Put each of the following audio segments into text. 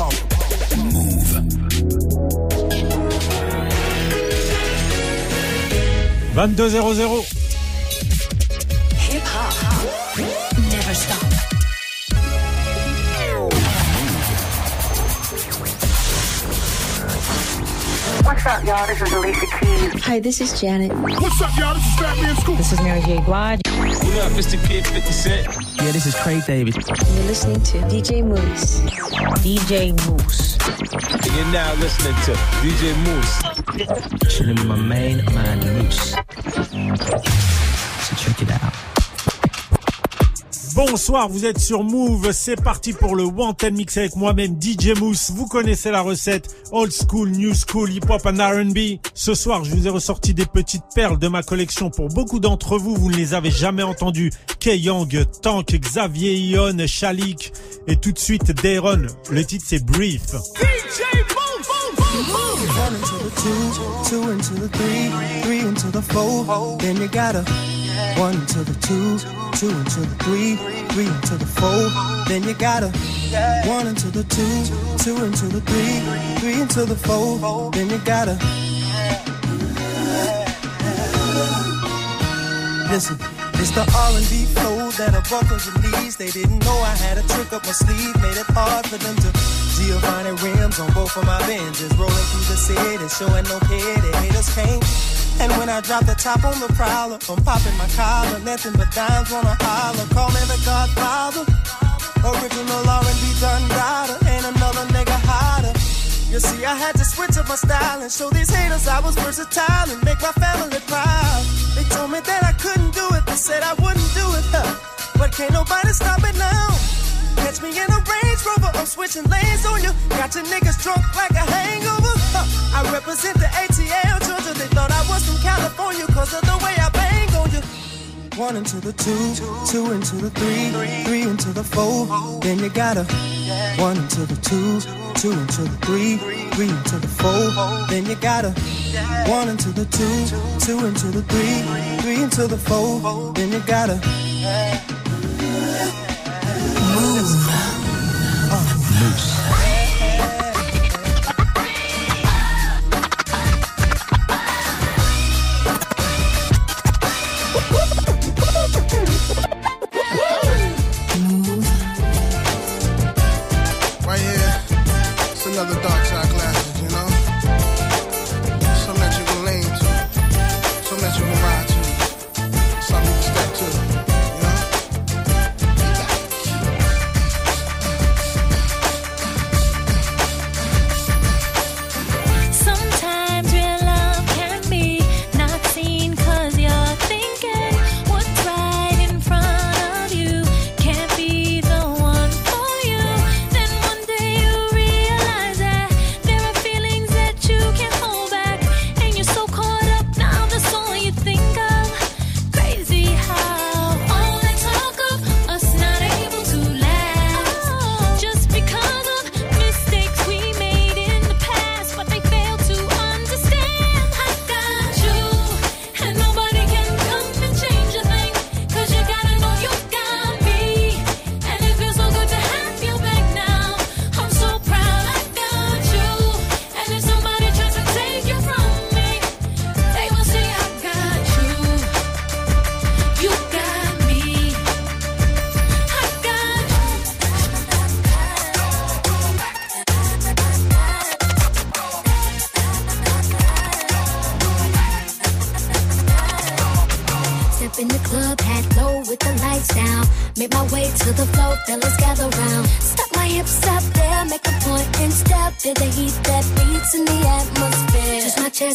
Harlem. Move. 22-0-0. Hip hop never stop. What's up, y'all? This is Alicia Keys. Hi, this is Janet. What's up, y'all? This is Fat Man Scoop. This is Mary J. Blige. What up, Mr. Kid 50 Cent? Yeah, this is Craig David. You're listening to DJ Mouss. DJ Mouss. You're now listening to DJ Mouss. Chilling with my main man, Mouss. So check it out. Bonsoir, vous êtes sur Move, c'est parti pour le Wanted Mix avec moi-même DJ Mousse. Vous connaissez la recette, old school, new school, hip hop and R&B. Ce soir, je vous ai ressorti des petites perles de ma collection. Pour beaucoup d'entre vous, vous ne les avez jamais entendues. K-Young, Tank, Xavier Ion, Shalik et tout de suite Dayron. Le titre c'est Brief. One into the two, two into the three, three into the four. Then you gotta one into the two, two into the three, three into the four. Then you gotta one into the two, two into the three, three into the four. Then you gotta listen. It's the R&B flow that'll buckle your knees. They didn't know I had a trick up my sleeve, made it hard for them to Giovanni rims on both of my Benzes, rolling through the city, showing no care. They haters. And when I drop the top on the prowler, I'm popping my collar, nothing but dimes wanna holler. Call me the Godfather, original R&B done daughter, ain't another nigga hotter. You see, I had to switch up my style and show these haters I was versatile and make my family proud. They told me that I couldn't do it, they said I wouldn't do it, huh? But can't nobody stop it now. Catch me in a Range Rover, I'm switching lanes on you. Got your niggas drunk like a hangover. Huh. I represent the ATL Georgia. They thought I was from California cause of the way I bang on you. One into the two, two into the three, three into the four. Then you gotta one into the two, two into the three, three into the four. Then you gotta one into the two, two into the three, three into the four. Then you gotta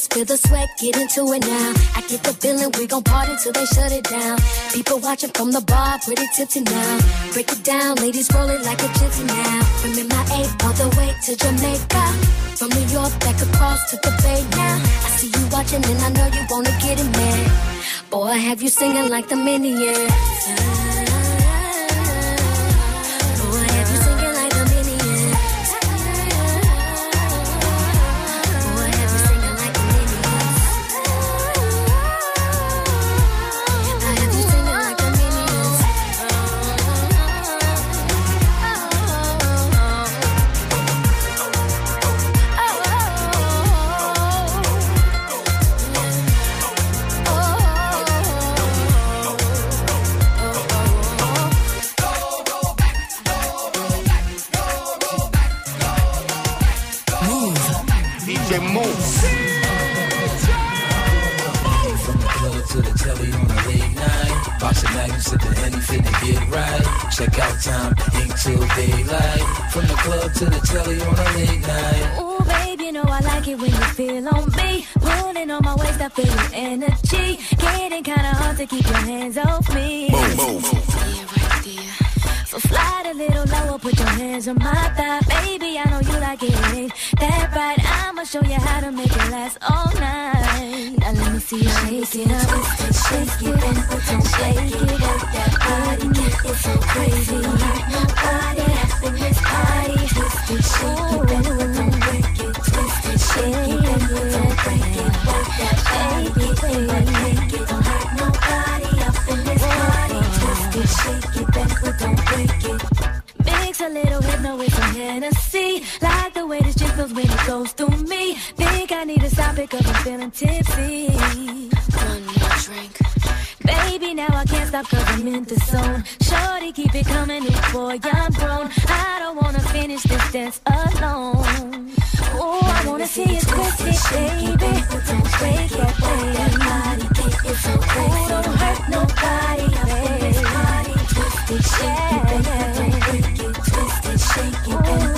feel the sweat, get into it now. I get the feeling we gon' party till they shut it down. People watching from the bar, pretty tipsy now. Break it down, ladies roll it like a gypsy now. From MIA all the way to Jamaica. From New York back across to the Bay now. I see you watching and I know you wanna get in there. Boy, I have you singing like the Minions. On my waist, I feel your energy. Getting kinda hard to keep your hands off me. So slide a little lower, put your hands on my thigh. Baby, I know you like it. That right, I'ma show you how to make it last all night. Now let me see you shake it up, shake it and don't shake it. Work that body, it's so crazy. Nobody up in this party. Shake it and don't Shorty, keep it coming, boy, I'm grown. I don't wanna finish this dance alone. See you baby. Don't break it, baby. It's so. Ooh, don't hurt nobody, baby. Twist it, shake it, don't break it. Twist it, shake it, don't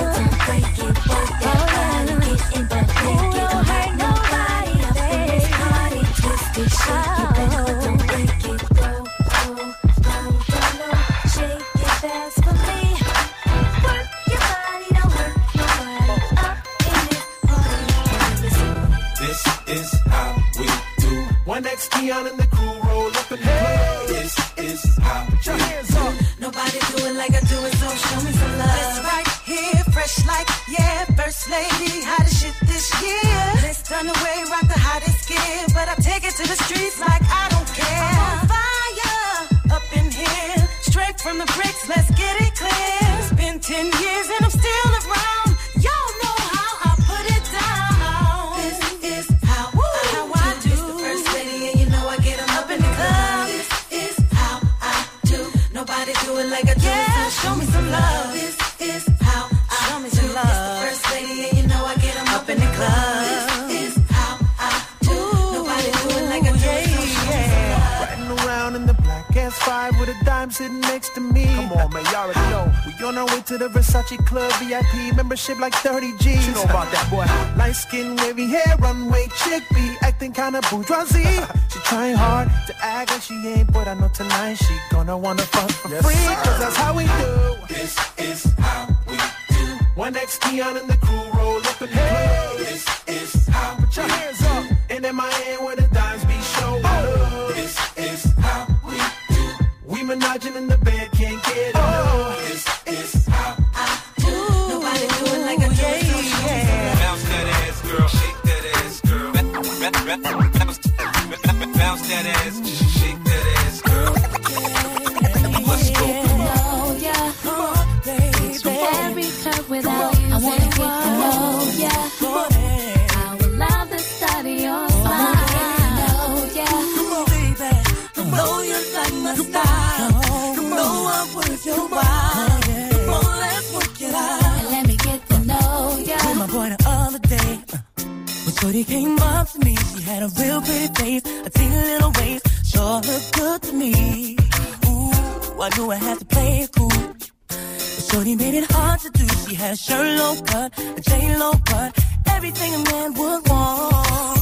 Keon and the crew roll up and hey. This is how your hands up. Nobody do it like I do it, so show me some love. It's right here, fresh like, yeah, first lady, hottest shit this year. Let's turn away, rock the hottest gear, but I take it to the streets like I don't care. I'm on fire, up in here, straight from the bricks, let's get it sitting next to me. Come on, man, y'all already know. On our way to the Versace Club VIP membership like 30 G's. You know about that, boy. Light skin, wavy hair, runway chick be acting kinda bourgeoisie. she trying hard to act like she ain't, but I know tonight she gonna wanna fuck for free. Cause that's how we do. This is how we do. One X Keon and the crew roll up and hey. This is how Put your hands up. And in my hand where the dimes be showing oh. up. This is how we do. We menaging in the bed, Yeah. Had a low cut, a J Lo cut, everything a man would want.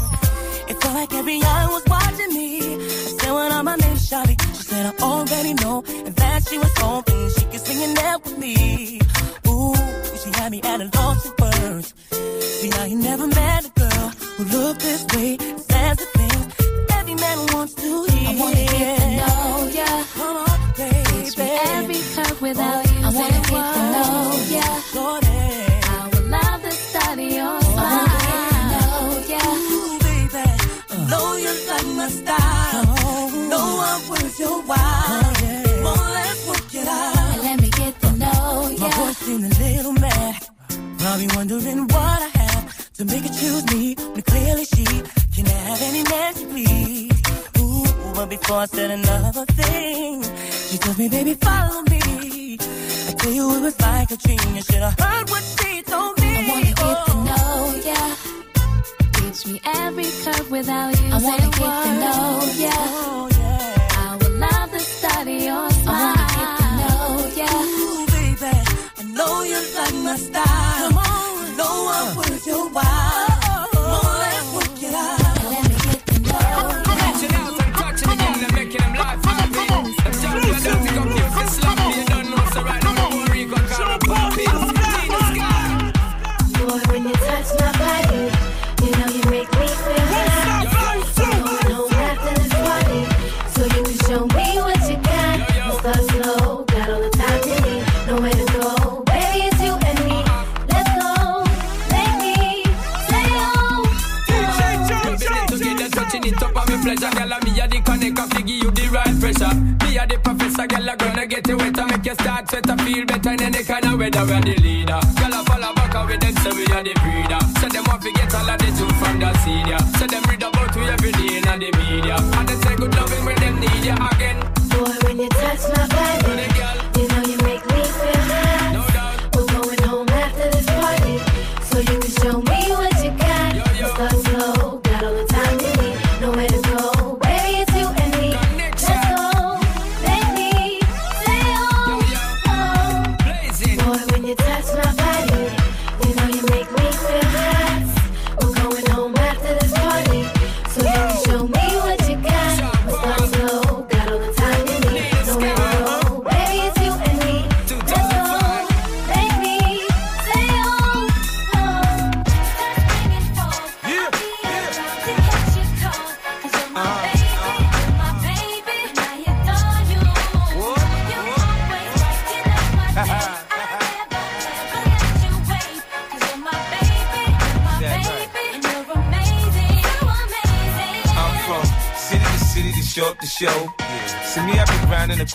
It felt like every eye was watching me. I said, what on my name, Shawty? She said, I already know. And that she was hoping she could sing it out with me. Ooh, she had me at a loss for words. See, I ain't never met a girl who looked this Your while. Come on, let's work it out. And let me get to know My ya. voice seemed a little mad. Probably wondering what I have to make her choose me. When clearly she can have any man she please. Ooh, but before I said another thing, she told me, baby, follow me. I tell you, it was like a dream. You should have heard what she told me. I wanna get to Oh. know ya. teach me every curve without you. I wanna get to know ya. I I know baby, I know you like my style. Come on, you know I'm worth your while. Start sweat, I feel better in any kind of weather. We're the leader. Girl, I follow back with them, say we are the breeder. So them want to get all of the truth from the senior. So them read about we every day in the media. And they say good loving when them need you again. Boy, when you touch my body, you know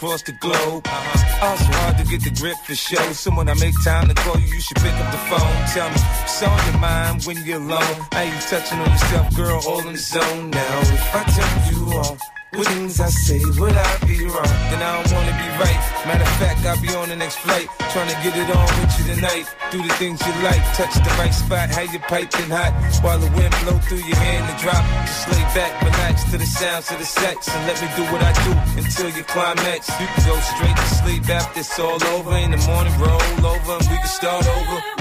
across the globe. Uh-huh. Oh, it's hard to get the grip for show. So when I make time to call you, you should pick up the phone. Tell me, what's on your mind when you're alone? How you touching on yourself, girl, all in the zone now. If I tell you all things I say, would I be wrong? Then I don't wanna be right. Matter of fact, I'll be on the next flight. Trying to get it on with you tonight. Do the things you like, touch the right spot, how you piping hot. While the wind blow through your hair and drop. Just lay back, relax to the sounds of the sex. And let me do what I do until you climax. You can go straight to sleep after it's all over. In the morning, roll over and we can start over.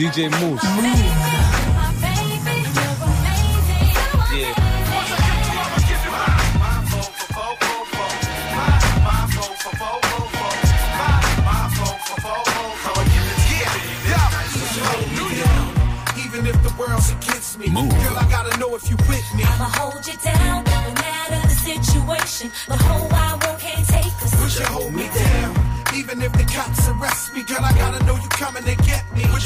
DJ Mouss. Yeah. Even if the world's against me, Move. girl, I gotta know if you with me. I'ma hold you down, no matter the situation. The whole wide world can't take us. Would you hold me down? Even if the cops arrest me, girl, I gotta know you coming to get me. Would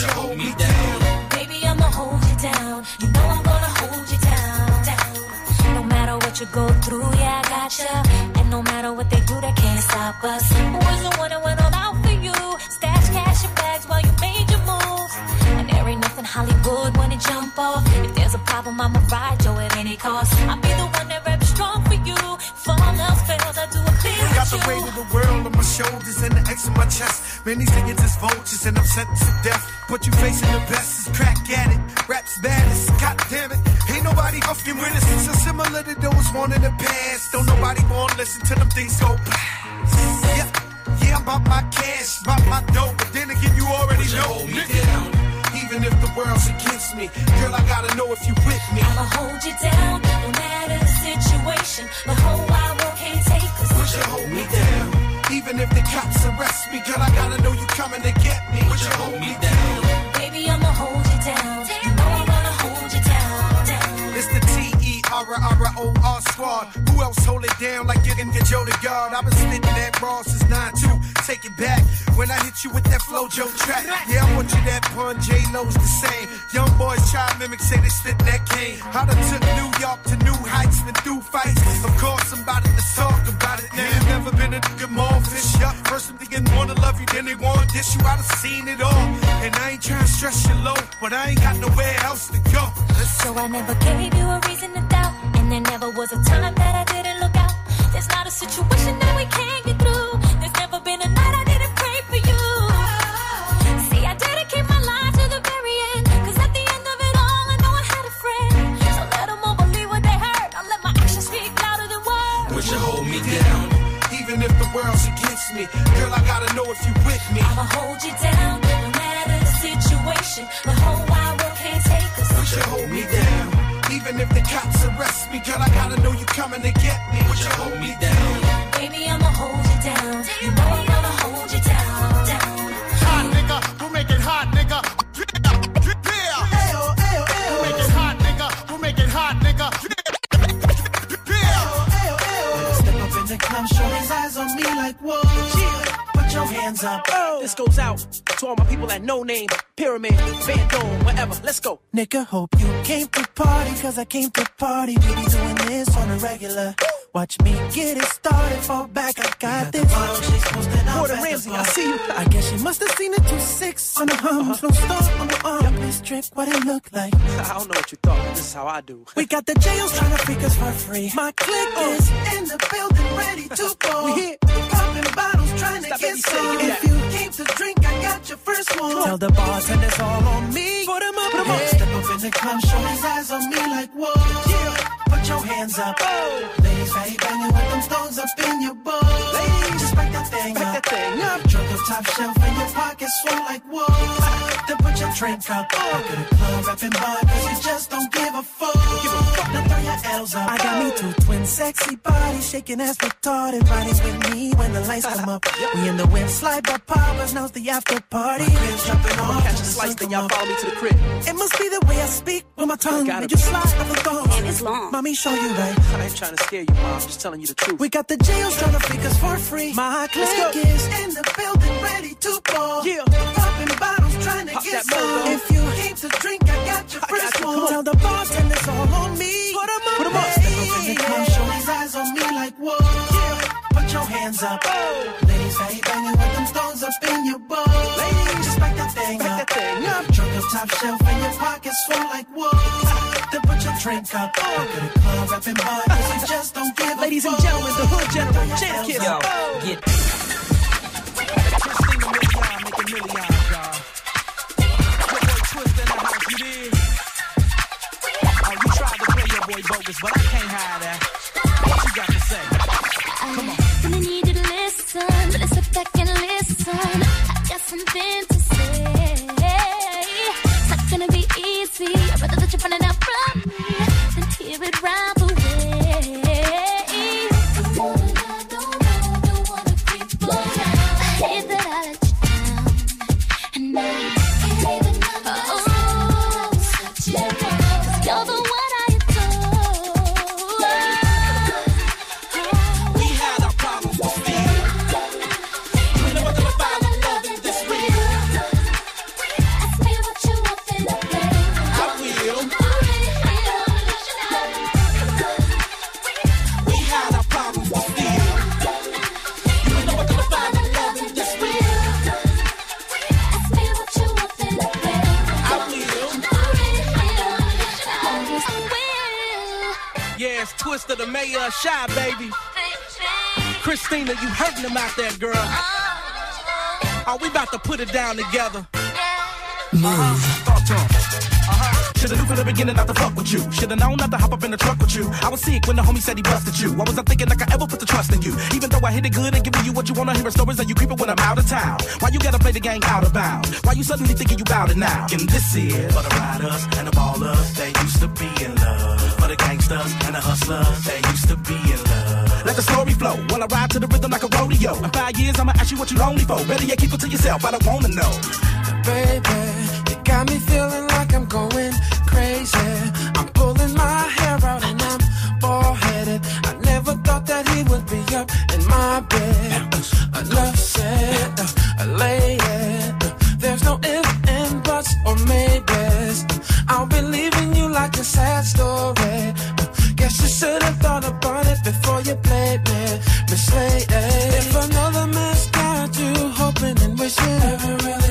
you hold me down? Baby, I'ma hold you down. You know I'm gonna hold you down. down. No matter what you go through, yeah, I got ya. And no matter what they do, they can't stop us. Was the one that went all out for you. Stash cash in bags while you made your moves. And there ain't nothing Hollywood it jump off. If there's a problem, I'ma ride you at any cost. I'll be the one that reps strong for you. If all else fails, I do a clear I got the weight of the world on my shoulders and the X on my chest. Man, these niggas is vultures and I'm sentenced to death. But you facing the best is crack at it. Rap's baddest, god damn it. Ain't nobody fucking with us. It's so similar to those one in the past. Don't nobody wanna listen to them things go blast. Yeah, yeah, I'm about my cash, about my dough. But then again, you already know. nigga. Even if the world's against me, girl, I gotta know if you with me. I'ma hold you down, raw since 9-2. Take it back when I hit you with that flow Joe track. Yeah, I want you that pun. J Lo's the same. Young boys try mimic, say they spit that cane. I done took New York to new heights, been through fights. Of course, about to talk about it now. Never been a nigga more fish up. First, I'm thinking wanna love you, then they want dish you. I done seen it all. And I ain't trying to stress you low, but I ain't got nowhere else to go. So I never gave you a reason to doubt. And And there never was a time that I didn't look out. There's not a situation that we can't get I'ma hold you down, no matter the situation. The whole wide world can't take us. Would you hold me down? Even if the cops arrest me, girl, I gotta know you coming to get me. Would you hold me down? Baby, I'ma hold you down. You know I'm gonna hold you down, down. Hot nigga, who make it hot nigga? Yeah, yeah. Who make it hot nigga? Who make it hot nigga? Step up in the club, shorty's eyes on me like, whoa. Your hands up. This goes out to all my people at No Name, Pyramid, Bandome, wherever. Let's go. Nigga, hope you came to party, cause I came to party. We be doing this on a regular. Watch me get it started, fall back, I got this. Gordon Ramsay, I see you. I guess she must have seen it two six on the hums, uh-huh. no star on the arm. Please trick what it look like. I don't know what you thought, but this is how I do. We got the jails trying to freak us for free. My clique uh. is in the building, ready to go. We here. Popping bottles, trying to Stop get some. If you came to drink, I got your first one. Tell the bartenders all on me. Put 'em up, put 'em up. Step up in the club, show his eyes on me like, whoa. Yeah. Put your hands up. Ladies, ready banging with them stones up in your bowl. Ladies, just back that thing Back up. that thing up. Drunk up top shelf and your pockets full like, whoa. Then put your drink up. Back of the club, rapping bar, cause you just don't give a fuck. Now throw your L's up. I got me two twin sexy bodies, shaking ass retarded. Riding with me when the lights come up. We in the wind, slide by powers, now's the after party. Cribs jumping off. catch a slice, sun then y'all follow me to the crib. It must be the way I speak with my tongue. Gotta Made you slide up the thong. And it's long. Mommy, show you right. I ain't trying to scare you, mom. Just telling you the truth. We got the jails trying to freak us for free. My clique is in the building, ready to ball. Yeah. Popping bottles, trying to get some. If you came to drink, I got your first one. Tell the bartenders all on me. Put 'em up, Put 'em up. Step up in the club, show his eyes on me like, whoa. Yeah. Put your hands up. Ladies, how you banging with them stones up in your bowl? Ladies, just back that thing Back up. that thing up. Drunk up top shelf and your pockets full like, whoa. Then put your drink up. Oh. Back of the club, rapping cause you just don't give Ladies and gentlemen, the Hood General, Jen Kiss. Yo, get Christina Milian making millions, y'all. Your boy bogus, but I can't hide that. What you got to say? Come on. Really need you to listen. Really sit back and listen. I got something to say. It's not gonna be easy. I'd rather that you're running out from me than hear it right Twista, the mayor uh, Shy, baby. Christina, you hurting them out there, girl. Oh, we about to put it down together. Move. Talk to 'em. Should've knew from the beginning not to fuck with you. Should've known not to hop up in the truck with you. I was sick when the homie said he busted you. Why was I thinking like I ever put the trust in you? Even though I hit it good and giving you what you wanna hear stories that you creeping when I'm out of town. Why you gotta play the game out of bounds? Why you suddenly thinking you bout it now? And this is for the riders and the ballers. They used to be in love. For the gangsters and the hustlers. They used to be in love. Let the story flow while I ride to the rhythm like a rodeo. In five years, I'ma ask you what you're lonely for. Better yet, keep it to yourself. I don't wanna know. baby. You got me feeling like I'm going crazy. I'm pulling my hair out and I'm bald headed. I never thought that he would be up in my bed. Enough said, uh, lady. Uh, there's no if and buts or maybes. I'll be leaving you like a sad story. Guess you should have thought about it before you played me, Miss Lady. If another man's got you hoping and wishing, never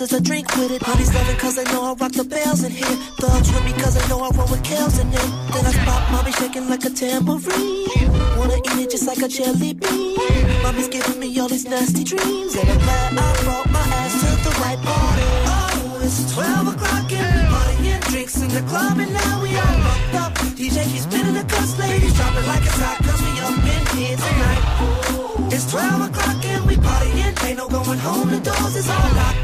unless a drink with it. Honey's loving cause they know I rock the bells in here. Thugs with me cause they know I roll with Kels in them. Then I spot mommy shaking like a tambourine. Wanna eat it just like a jelly bean. Mommy's giving me all these nasty dreams. And I'm glad I brought my ass to the right party. Oh, it's 12 o'clock and we partying drinks in the club and now we all fucked up. DJ keeps spinning the cuss, ladies drop it like it's hot cause we up in here tonight. It's 12 o'clock and we partying. Ain't no going home, the doors is all locked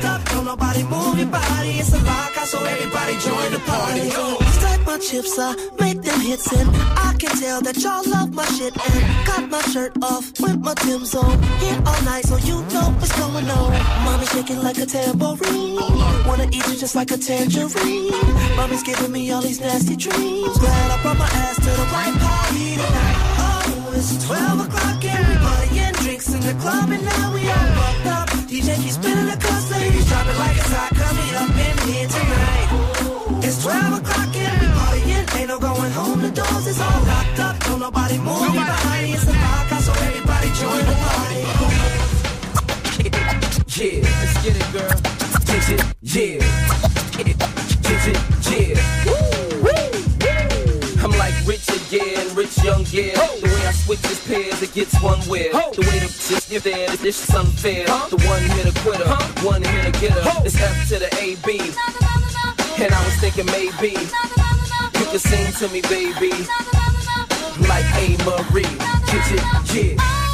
nobody move your body. It's a lockout, so everybody join the party. Stack my chips, I make them hits, and I can tell that y'all love my shit. And got my shirt off with my Tim's on. Here all night, so you know what's going on. Mommy shaking like a tambourine. Wanna eat you just like a tangerine. Mommy's giving me all these nasty dreams. Glad I brought my ass to the right party tonight. Oh, it's 12 o'clock and we partying drinks in the club and now we all fucked up. DJ keeps spinning the cuss, ladies drop it like it's hot. Coming up in here tonight. It's 12 o'clock and we partying. Ain't no going home, the doors is all locked up. Don't nobody move your body. It's a lockout, so everybody join the party. Yeah, let's get it, girl. Yeah. The way I switch his pairs, it gets one wear. The way the bitch get there, this shit's unfair. The one hit a quitter, one hit a getter. It's F to the AB. And I was thinking maybe you could sing to me, baby. Like A. Marie. Get it, yeah.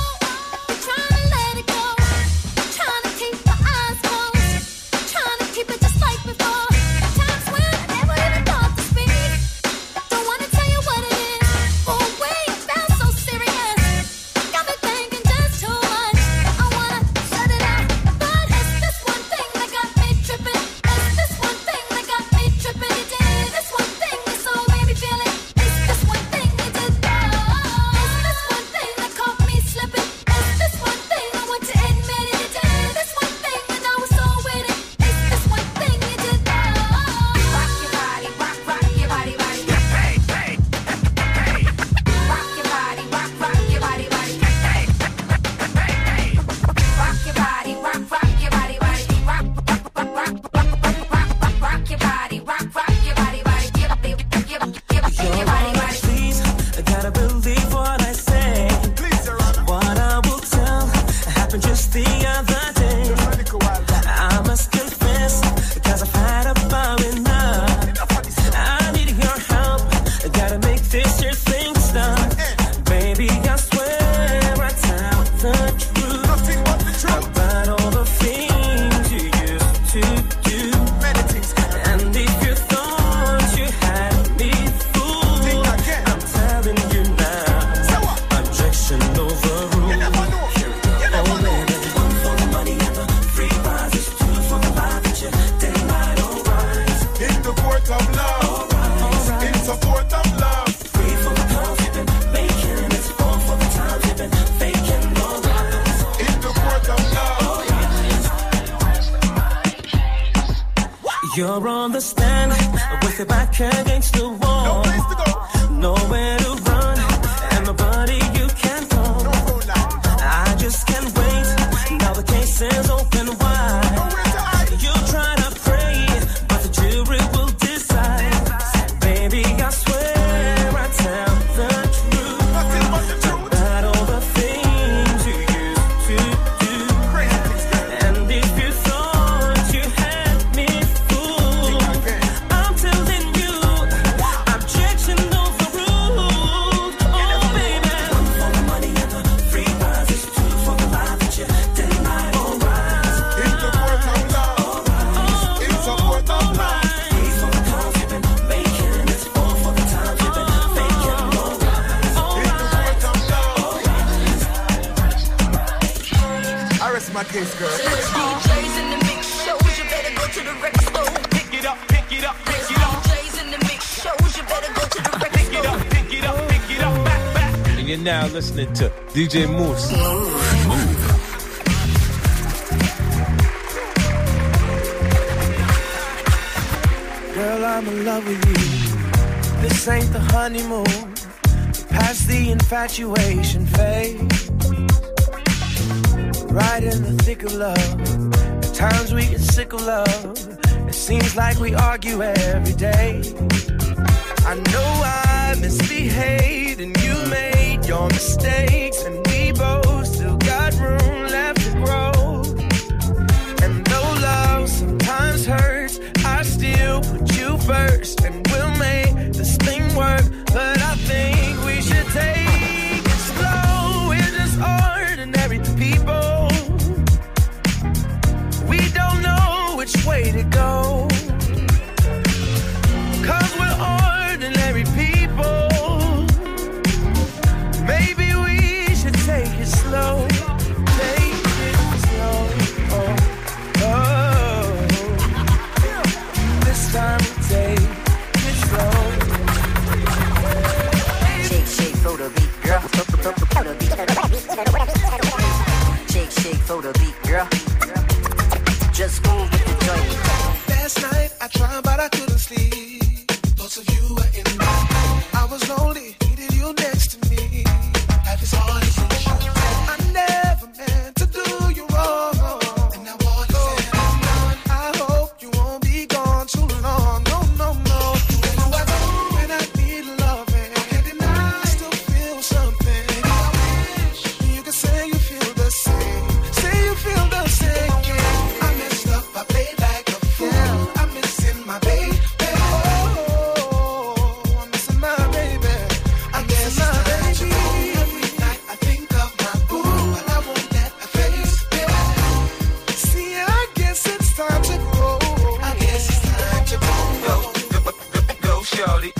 DJ Mouss. Girl, I'm in love with you. This ain't the honeymoon. Past the infatuation phase. Right in the thick of love. At times we get sick of love. It seems like we argue every day. I know I misbehaved and you made your mistakes first and throw the beat, girl. Just move. shorty.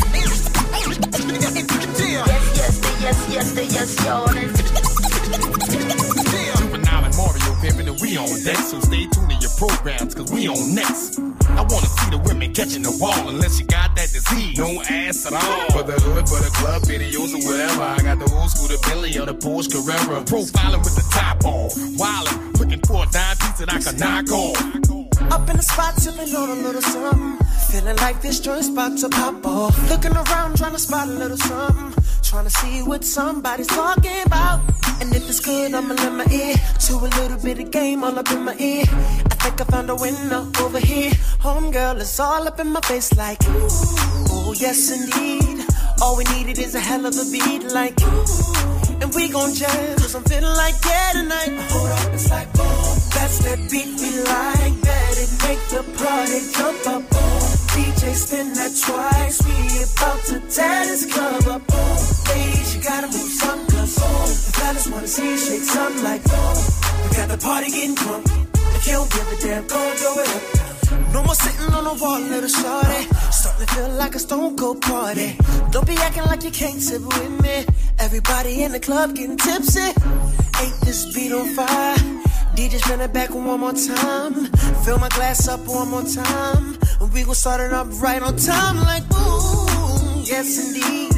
yes, yes, yes, the yes, yawning. Juvenile and Mario pimping and we on deck, so stay tuned to your programs, cause we on next. I wanna see the women catching the ball, unless you got that disease. No ass at all. For the hood, for the club, videos or whatever. I got the old school, the Billy or the Porsche Carrera. Profiling with the top off. Wildin', looking for a dime piece that I can knock off. Up in the spot, sipping on a little something. Feeling like this joint's about to pop off. Looking around, trying to spot a little something. Trying to see what somebody's talking about. And if it's good, I'ma let my ear to a little bit of game all up in my ear. I think I found a winner over here. Homegirl, it's all up in my face like, oh yes indeed. All we needed is a hell of a beat like, and we gon' jam. Cause I'm feeling like yeah tonight. Hold up, it's like, boom. That's that beat we like. That it make the party jump up. DJ spin that twice. We about to tear this club up. Boom. Ladies, you gotta move some cause boom. The fellas wanna see you shake something like boom. We got the party getting drunk. If you don't give a damn, go and do it up. No more sitting on the wall, little shorty. Starting to feel like a stone cold party. Don't be acting like you can't sip with me. Everybody in the club getting tipsy. Ain't this beat on fire? DJ spin it back one more time. Fill my glass up one more time. And we gon' start it up right on time, like boom. Yes, indeed.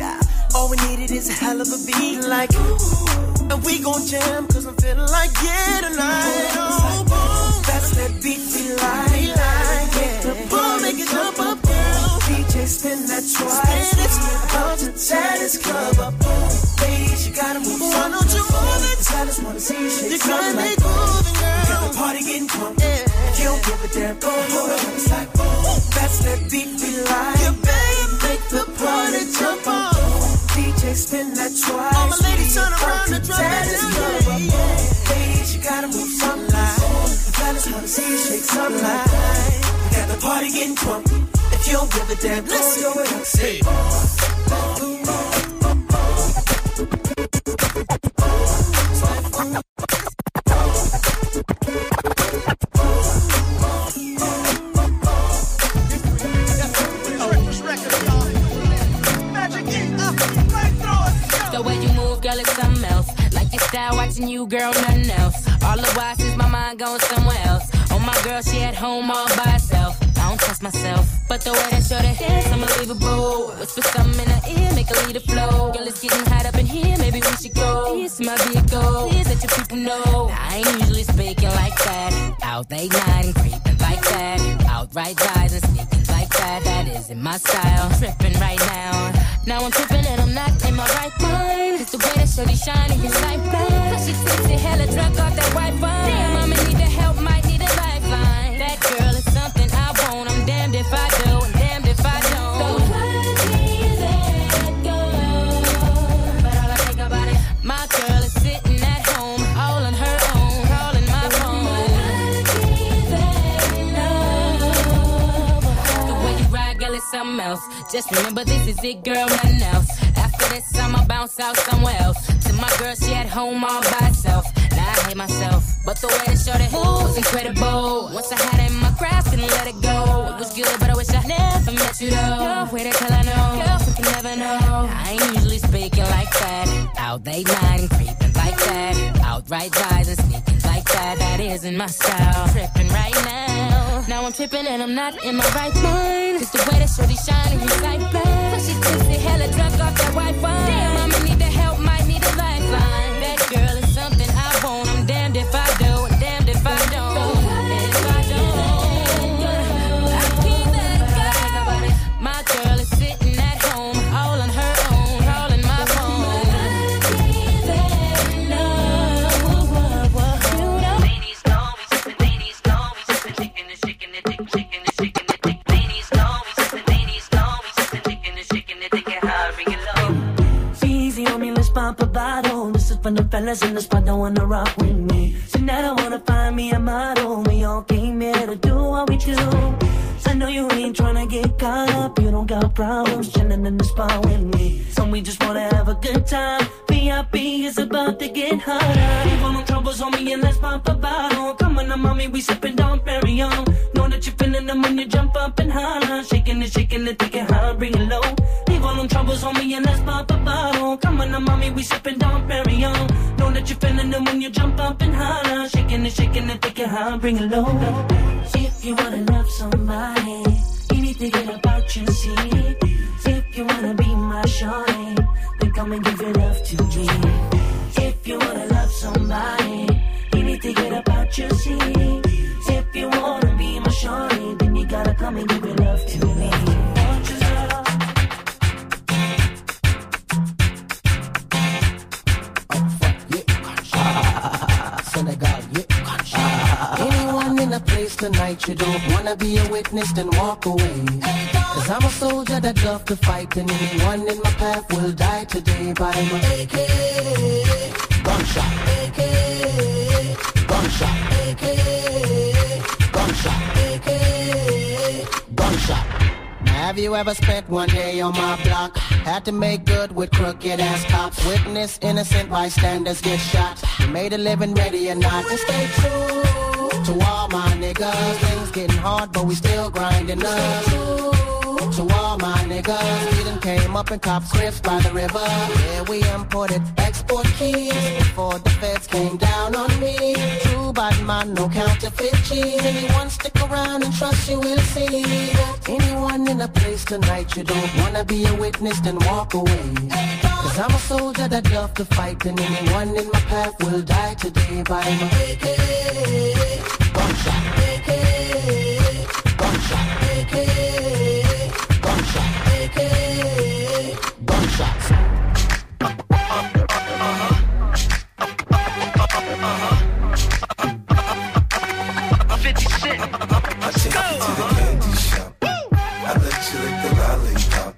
All we needed is a hell of a beat, like ooh. And we gon' jam, cause I'm feeling like yeah tonight. Oh, boom. That's that beat we like, like yeah. DJ spin that twice. It's about to tear this club up. Ladies, you gotta move. Why don't you move it? I just wanna see you shake you something like moving, girl. Got the party getting drunk. Yeah. You don't give a damn, go hold up. It's like boom. That's that beat we like. Yeah, baby, make the party jump up. DJ spin that twice. All my ladies turn around and drop it down. Ladies, you gotta move something like. The fellas wanna see you shake like. We got the party getting drunk. If you don't give a damn, let's go it up. Say. The way you move, girl, is something else. Like your style, watching you, girl, nothing else. All the while since my mind going somewhere else. Oh, my girl, she at home all by herself. Myself, but the way that shorty dance, unbelievable. Whisper something in her ear, make her lead the flow. Girl, it's getting hot up in here, maybe we should go. Is my vehicle, please let your people know. I ain't usually speaking like that. Out late night and creeping like that. Outright rise and sneaking like that. That isn't my style. Tripping right now. Now I'm tripping and I'm not in my right mind. It's the way that shorty shining, it's like blind. She takes it hella drunk off that white wine. I'ma need the help, might need a lifeline. That girl is else. Just remember this is it, girl, nothing else. After this, I'ma bounce out somewhere else. To my girl, she at home all by herself. Now I hate myself, but the way that shorty move was incredible. Once I had it in my grasp, couldn't let it go. It was good, but I wish I never met you though. Girl, wait till I know. Girl, we can never know. I ain't usually speaking like that. Out late night and creeping like that. Outright rise and sneaking like that. Isn't my style. Tripping right now. Now I'm tripping and I'm not in my right mind. It's the way that shorty shining, it's like blind. So she it hella drunk off that white wine. Damn, I'ma need the help, might need a lifeline. For the fellas in the spot don't wanna rock with me. Tonight I wanna find me a model. We all came here to do what we do. I know you ain't tryna get caught up. You don't got problems chilling in the spot with me. So we just wanna have a good time. VIP is about to get hotter. Leave all no troubles on me and let's pop a bottle. Come on, now, mommy, we sippin' Dom Perignon. Know that you're feeling them when you jump up and holler. Shaking it, shaking it, thinking how bring it low. Leave all them troubles on me and let's pop a bottle. Come on, now, mommy, we sipping, don't carry. Know that you're feeling them when you jump up and holler. Shaking it, shaking it, thinking how bring it low. You wanna love somebody, you need to get about you, see. You don't wanna be a witness, then walk away. Cause I'm a soldier that love to fight, and anyone in my path will die today by my AK. Gunshot. AK. Gunshot. AK. Gunshot. AK. Gunshot. Have you ever spent one day on my block? Had to make good with crooked ass cops. Witness innocent bystanders get shot. You made a living ready or not to stay true to all my niggas. Things getting hard, but we still grinding up. To all my niggas, we done came up in cop scripts by the river. Yeah, we imported export keys before the feds came down on me. True bad man, no counterfeit cheese. Anyone stick around and trust you will see. Anyone in a place tonight you don't wanna be a witness, then walk away. Cause I'm a soldier that love to fight, and anyone in my path will die today by my AK. Gunshot. AK. Gunshot. AK. Gunshot. AK. Gunshots. I take you to the candy shop. I let you lick the lollipop.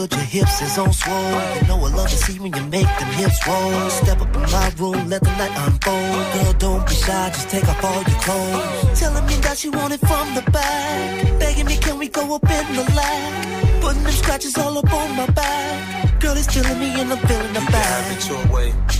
Good? Your hips is on swole. You know I love to see when you make them hips roll. Step up in my room, let the night unfold. Girl, don't be shy, just take off all your clothes. Telling me that you want it from the back. Begging me, can we go up in the lag? Putting them scratches all up on my back. Girl, it's killing me and I'm feeling the Have back. it your way.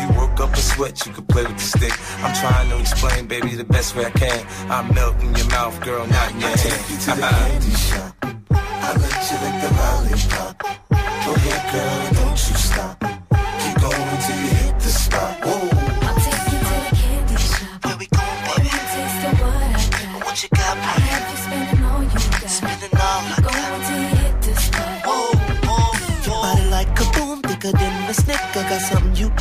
you work up a sweat, you can play with the stick. I'm trying to explain, baby, the best way I can. I melt in your mouth, girl, not in your hand. Take you to the candy shop. I let you lick the lollipop. Go ahead, girl, don't you stop. Keep going till you hit the spot. Whoa.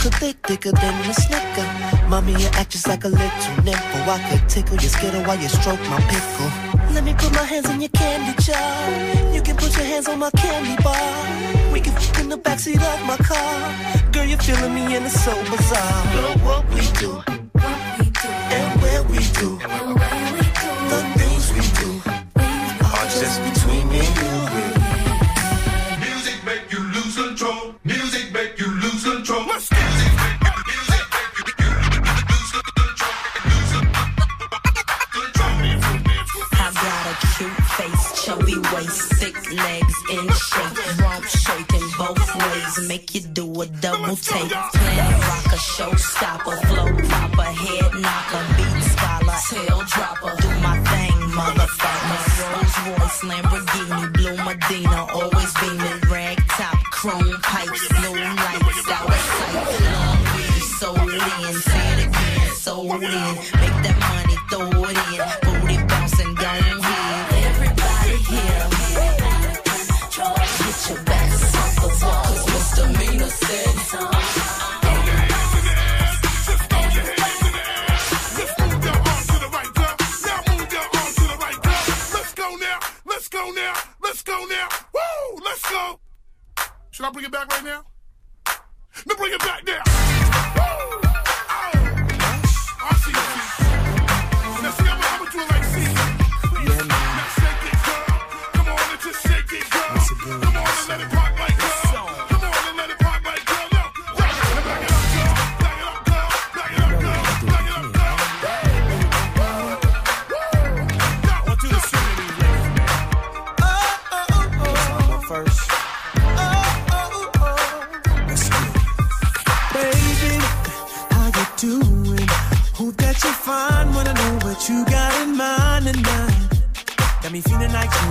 Could lick, thicker than a snicker. Mommy, you act just like a little nipple. I could tickle your skin while you stroke my pickle. Let me put my hands in your candy jar. You can put your hands on my candy bar. We can f in the backseat of my car. Girl, you're feeling me and it's so bizarre. Girl, what we do, and where we do, a take.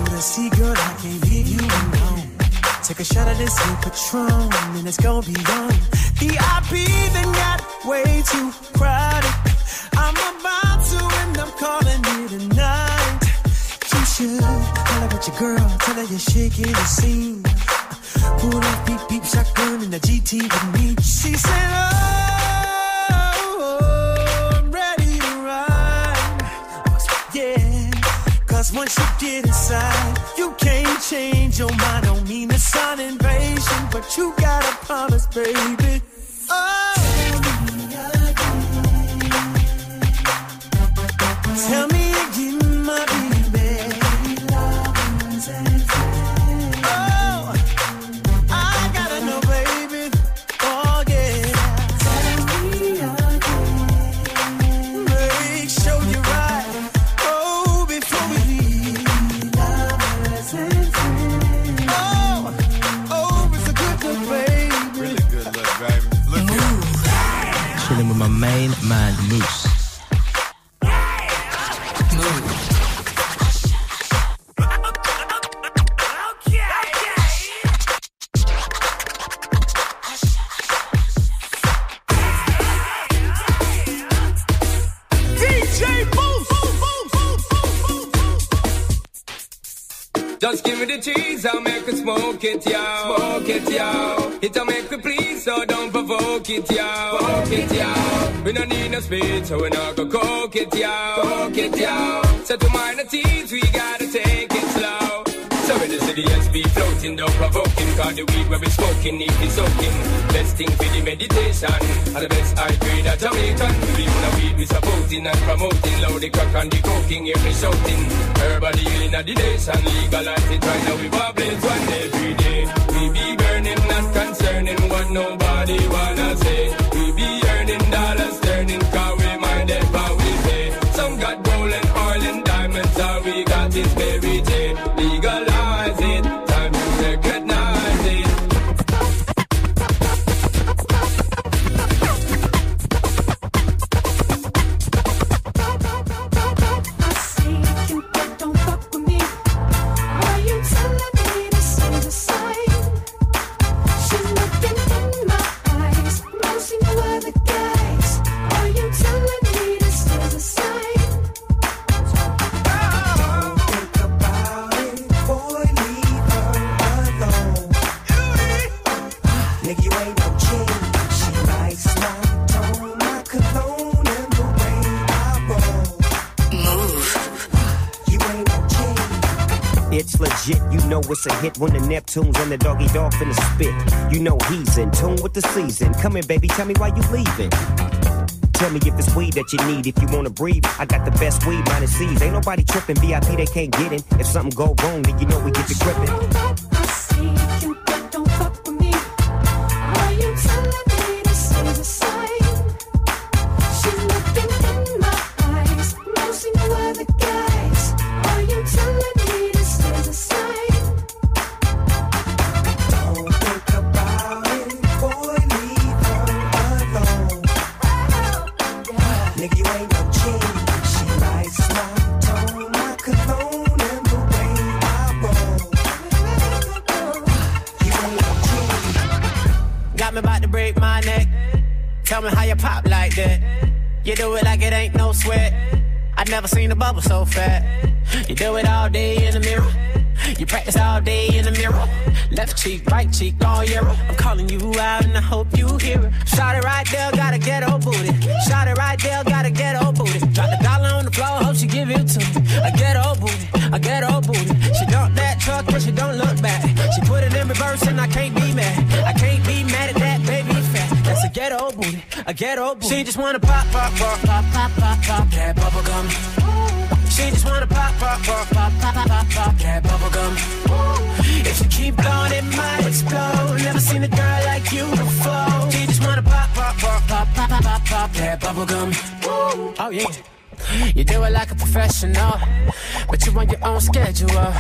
You girl. I can't leave you alone. Take a shot of this here Patron, and it's gonna be on. VIP then got way too crowded. I'm about to, and I'm calling it a night. You should holler at your girl, tell her you're shaking the scene. Pull that beep beep shotgun in the GT with me. She said, Oh, cause once you get inside, you can't change your mind. Don't mean it's an invasion, but you gotta promise, baby. Smoke it, yo. Smoke it, yo. It'll make me please, so don't provoke it, yo. Provoke it, yo. We don't need no speed, so we not go coke it, yo. Coke it, yo. So to minor teens, we gotta take it slow. So in the city, be floating, don't provoking. Cause the weed where we smoking, need be soaking. Best thing for the meditation. And the best I weed and promoting. Loud the crack and the coking, hear me shouting. Herbal healing at the nation. Legalize it right now, we wobblings one every day. We be burning, not concerning what nobody wanna say. We be earning dollars, turning, cause it's a hit when the Neptunes and the doggy dog finna spit. You know he's in tune with the season. Come in, baby, tell me why you leaving. Tell me if it's weed that you need. If you wanna breathe, I got the best weed, minus C's. Ain't nobody tripping, VIP they can't get in. If something go wrong, then you know we get to gripping. My neck. Tell me how you pop like that. You do it like it ain't no sweat. I never seen a bubble so fat. You do it all day in the mirror. You practice all day in the mirror. Left cheek, right cheek, all year. I'm calling you out and I hope you hear it. Shot it right there, got a ghetto booty. Shot it right there, got a ghetto booty. Drop the dollar on the floor, hope she give it to me. A ghetto booty, a ghetto booty. She dump that truck but she don't look back. She put it in reverse and I can't be mad. I can't a ghetto booty, a ghetto booty. She just wanna pop, pop, pop, pop, pop, pop, pop that bubble gum. She just wanna pop, pop, pop, pop, pop, pop, pop, pop that bubble gum. If she keep going, it might explode. Never seen a girl like you before. She just wanna pop, pop, pop, pop, pop, pop, pop, pop that bubble gum. Oh yeah. You do it like a professional, but you on your own schedule.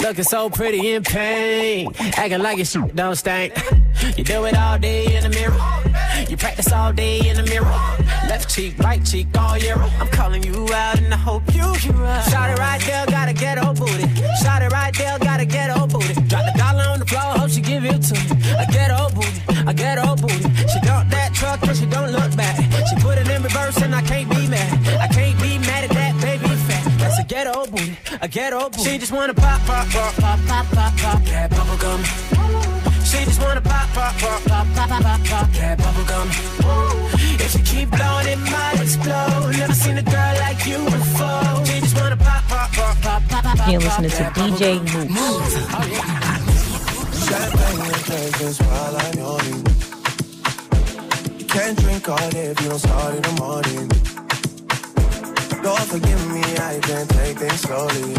Looking so pretty in pain, acting like your shit don't stink. You do it all day in the mirror. You practice all day in the mirror. Left cheek, right cheek, all year. I'm calling you out and I hope you hear us. Shot it right there, gotta get old booty. Shot it right there, gotta get old booty. Drop the dollar on the floor, hope she give it to me. I get old booty, I get old booty. She dump that truck and she don't look back. She put it in reverse and I can't be mad. I can't be mad fat. That's a ghetto booty, a ghetto booty. She just wanna pop, pop, pop, pop, pop, pop, pop that bubble gum. She just wanna pop, pop, pop, pop, pop, pop, pop, pop that bubble gum. If she keep blowing, it might explode. Never seen a girl like you before. She just wanna pop, pop, pop, pop, pop, pop. You're listening to DJ Mouss. Champagne and Texas while I'm yawning. You can't drink all day if you don't start in the morning. Lord, forgive me, I can't take things slowly.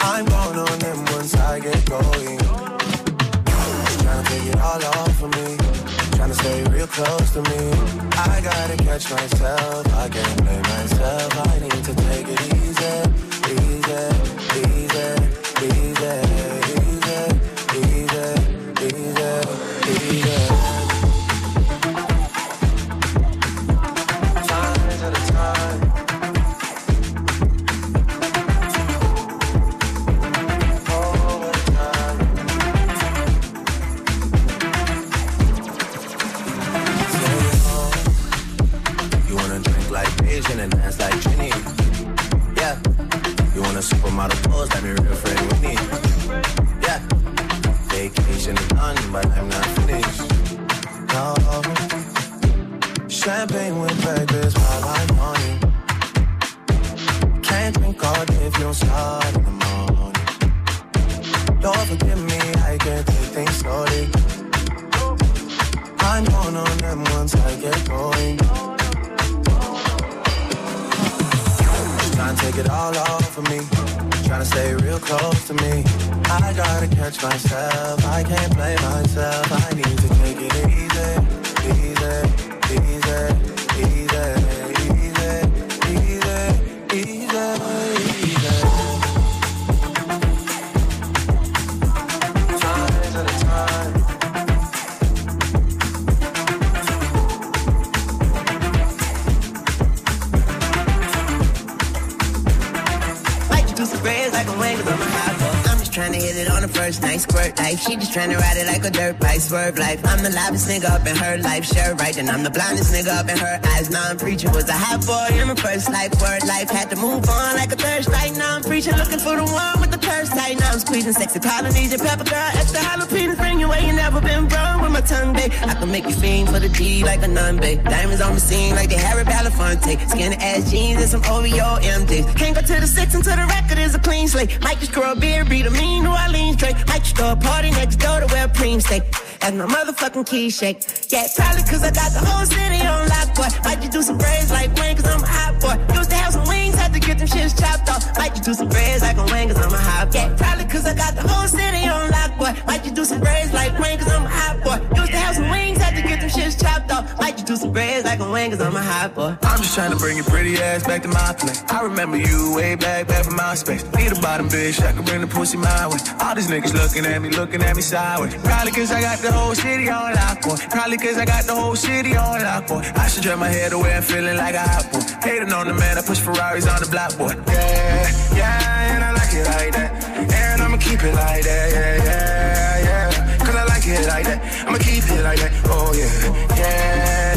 I'm going on them once I get going. Trying to take it all off of me. Trying to stay real close to me. I gotta catch myself. I can't blame myself. I need to take it easy, easy, easy, to braids like a cause I'm a hot just trying to hit it on the first night, squirt life. She just trying to ride it like a dirt bike, swerve life. I'm the loudest nigga up in her life, sure right. And I'm the blindest nigga up in her eyes. Now I'm preaching, was a hot boy in my first life, word life. Had to move on like a thirst light. Now I'm preaching, looking for the one with the purse tight. Now I'm squeezing sexy Polynesian pepper girl. Extra jalapenos, bring you where you never been wrong with my tongue, babe. I can make you fiend for the D like a nun, babe. Diamonds on the scene like the Harry Belafonte. Skinny ass jeans and some OVO MJs. Can't go to the six until the record is a clean slate. Might just grow a beard, breed a mean New Orleans trait. Might just throw party next door to where preem stay. As my motherfucking key shake. Yeah, probably cause I got the whole city on lock, boy. Might just do some braids like Wayne cause I'm a hot boy. Used to have some wings, had to get them shits chopped off. Might just do some braids like a Wayne cause I'm a hot boy. Yeah, probably cause I got the whole city on lock, boy. Might just do some braids like Wayne cause I'm a hot boy. Shits chopped off. Might just do some braids like a Wayne cause I'm a hot boy. I'm just trying to bring your pretty ass back to my place. I remember you way back, back from MySpace. Need a bottom bitch, I can bring the pussy my way. All these niggas looking at me, looking at me sideways. Probably cause I got the whole city on lock, boy. Probably cause I got the whole city on lock, boy. I should turn my head away and feeling like a hot boy. Hating on the man, I push Ferraris on the block, boy. Yeah, yeah, and I like it like that. And I'ma keep it like that, yeah, yeah. It like that. I'ma keep it like that, oh yeah, yeah.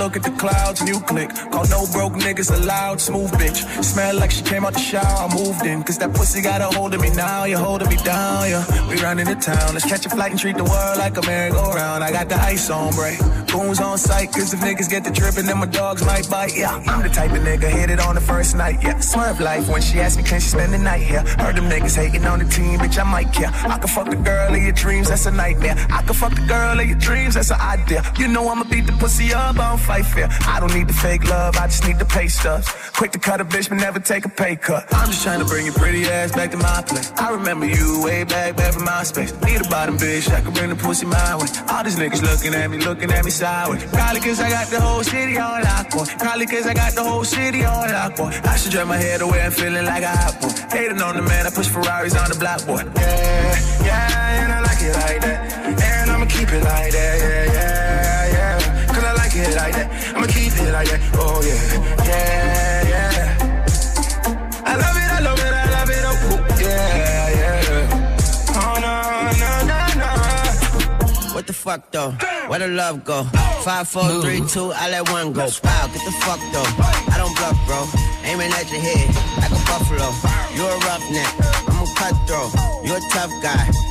Look at the clouds new click. Call no broke niggas allowed, smooth bitch. Smell like she came out the shower, I moved in. Cause that pussy got a hold of me now, you're holding me down, yeah. We running the town, let's catch a flight and treat the world like a merry-go-round. I got the ice on break. Goons on sight, cause if niggas get the drippin', then my dogs might bite, yeah. I'm the type of nigga, hit it on the first night, yeah. Swerve life when she asked me, can she spend the night here? Heard them niggas hating on the team, bitch, I might care. I can fuck the girl of your dreams, that's a nightmare. I can fuck the girl of your dreams, that's an idea. You know I'ma beat the pussy up, fight fair. I don't need the fake love, I just need the pay stubs. Quick to cut a bitch, but never take a pay cut. I'm just trying to bring your pretty ass back to my place. I remember you way back, back from MySpace. Need a bottom bitch, I can bring the pussy my way. All these niggas looking at me, looking at me sideways. Probably cause I got the whole city on lock, boy. Probably cause I got the whole city on lock, boy. I should drag my head away and feeling like a hot boy. Hating on the man, I push Ferraris on the block, boy. Yeah, yeah, and I like it like that. And I'ma keep it like that, yeah, yeah, yeah. Cause I like it like that. I'ma keep it like that, oh yeah, yeah, yeah. I love it, I love it, I love it, oh yeah, yeah. Oh no, no, no, no. What the fuck though? Where the love go? Five, four, three, two, I let one go. Wow, get the fuck though. I don't bluff, bro. Aiming at your head like a buffalo. You a roughneck, I'm a cutthroat. You a tough guy.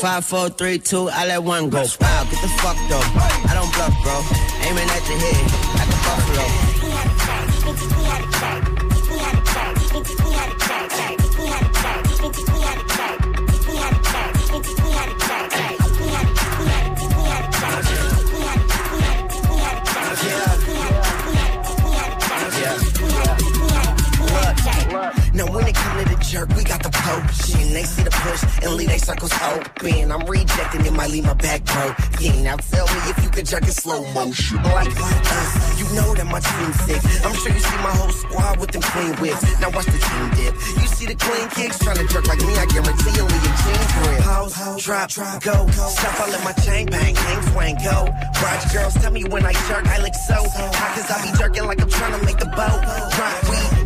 Five, four, three, two, I let one go. Wow, get the fuck though. I don't bluff, bro. Aiming at your head like a buffalo. Now when it come to the jerk, we got potion. They see the push and leave they circles open. I'm rejecting, it might leave my back broke. Yeah, now tell me if you can jerk in slow motion. Like us, you know that my team sick. I'm sure you see my whole squad with them clean whips. Now watch the team dip. You see the clean kicks trying to jerk like me, I guarantee you'll leave your jeans grip. Pause, drop, go. Stop, I let my chain bang, hang, swing, go. Watch girls tell me when I jerk, I look so hot cause I be jerking like I'm trying to make the boat. Drop, we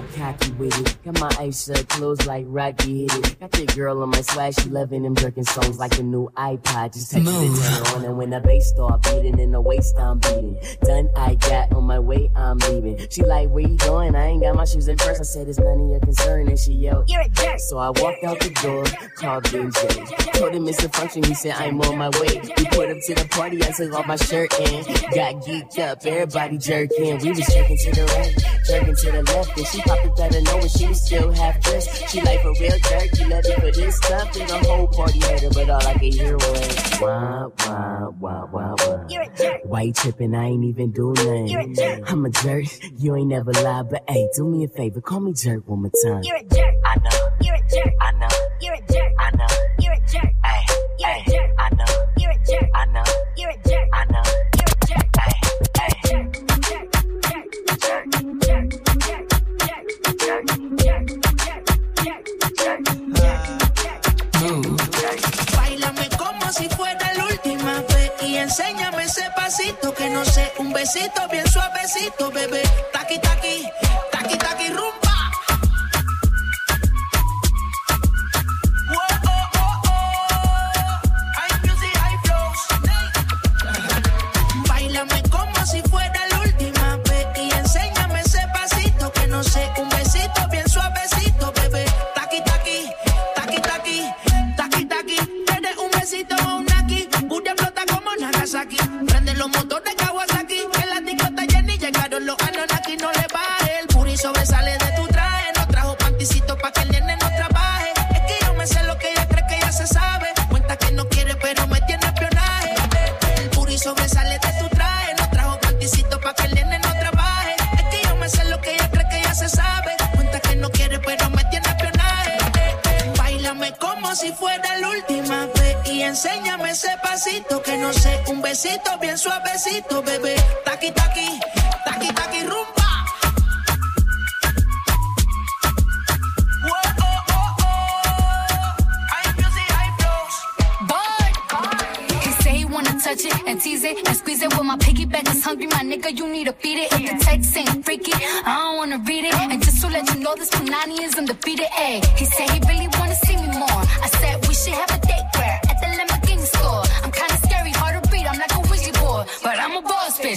I'm so cocky with it. Got my ice shirt clothes like Rocky hit it. Got that girl on my swag, she loving them jerking songs like a new iPod. Just text me to turn on, and when the bass start beating in the waist, I'm beating. Done, I got on my way, I'm leaving. She like, where you going? I ain't got my shoes in first. I said it's none of your concern, and she yelled, You're a jerk. So I walked out the door, called DJ. Told him it's a function. He said I'm on my way. We put up to the party. I took off my shirt and got geeked up. Everybody jerking. We was jerking to the right, jerking to the left, and she popped it out of. She still half dressed. She like a real jerk. You love it for this stuff, and the whole party had her, but all I could hear was wah wah wah wah wah. You're a jerk. Why you tripping? I ain't even do nothing. You're a jerk. I'm a jerk. You ain't never lied, but hey, do me a favor, call me jerk one more time. You're a jerk. I know. You're a jerk. I know. You're a jerk. I know. You're a jerk. Hey, You're a hey, jerk. I know. You're a jerk. I know. Ese pasito que no sé, un besito bien suavecito, bebé. Taqui taqui, suavecito, bebé. Taqui, taqui, taqui, taqui, wanna touch it and tease it and squeeze it. When my piggyback is hungry, my nigga, you need to feed it. If the text ain't freaky, I don't wanna read it. And just to let you know, this Punani is undefeated. Ayy, he said he really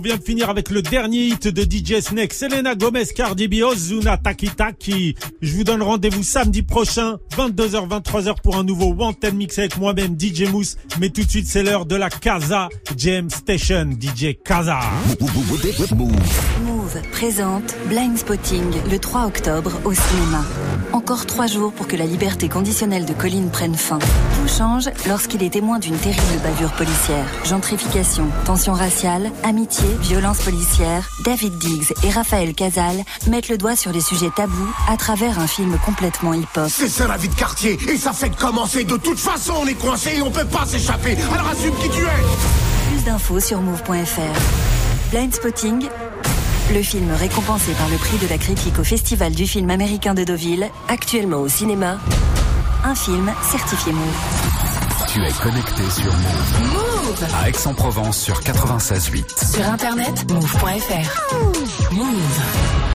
On vient de finir avec le dernier hit de DJ Snake, Selena Gomez, Cardi B, Ozuna, Taki Taki. Je vous donne rendez-vous samedi prochain, 22h, 23h pour un nouveau Wanted Mix avec moi-même, DJ Mousse. Mais tout de suite, c'est l'heure de la Casa Jam Station, DJ Casa. Move présente Blind Spotting le 3 octobre au cinéma. Encore trois jours pour que la liberté conditionnelle de Colline prenne fin. Tout change lorsqu'il est témoin d'une terrible bavure policière. Gentrification, tension raciale, amitié, violence policière. David Diggs et Raphaël Casal mettent le doigt sur les sujets tabous à travers un film complètement hip-hop. C'est ça la vie de quartier, et ça fait de commencer. De toute façon, on est coincé et on peut pas s'échapper. Alors assume qui tu es. Plus d'infos sur move.fr. Blind Spotting, le film récompensé par le prix de la critique au Festival du film américain de Deauville, actuellement au cinéma. Un film certifié Move. Tu es connecté sur Move. Move À Aix-en-Provence sur 96.8. Sur internet, move.fr. Move.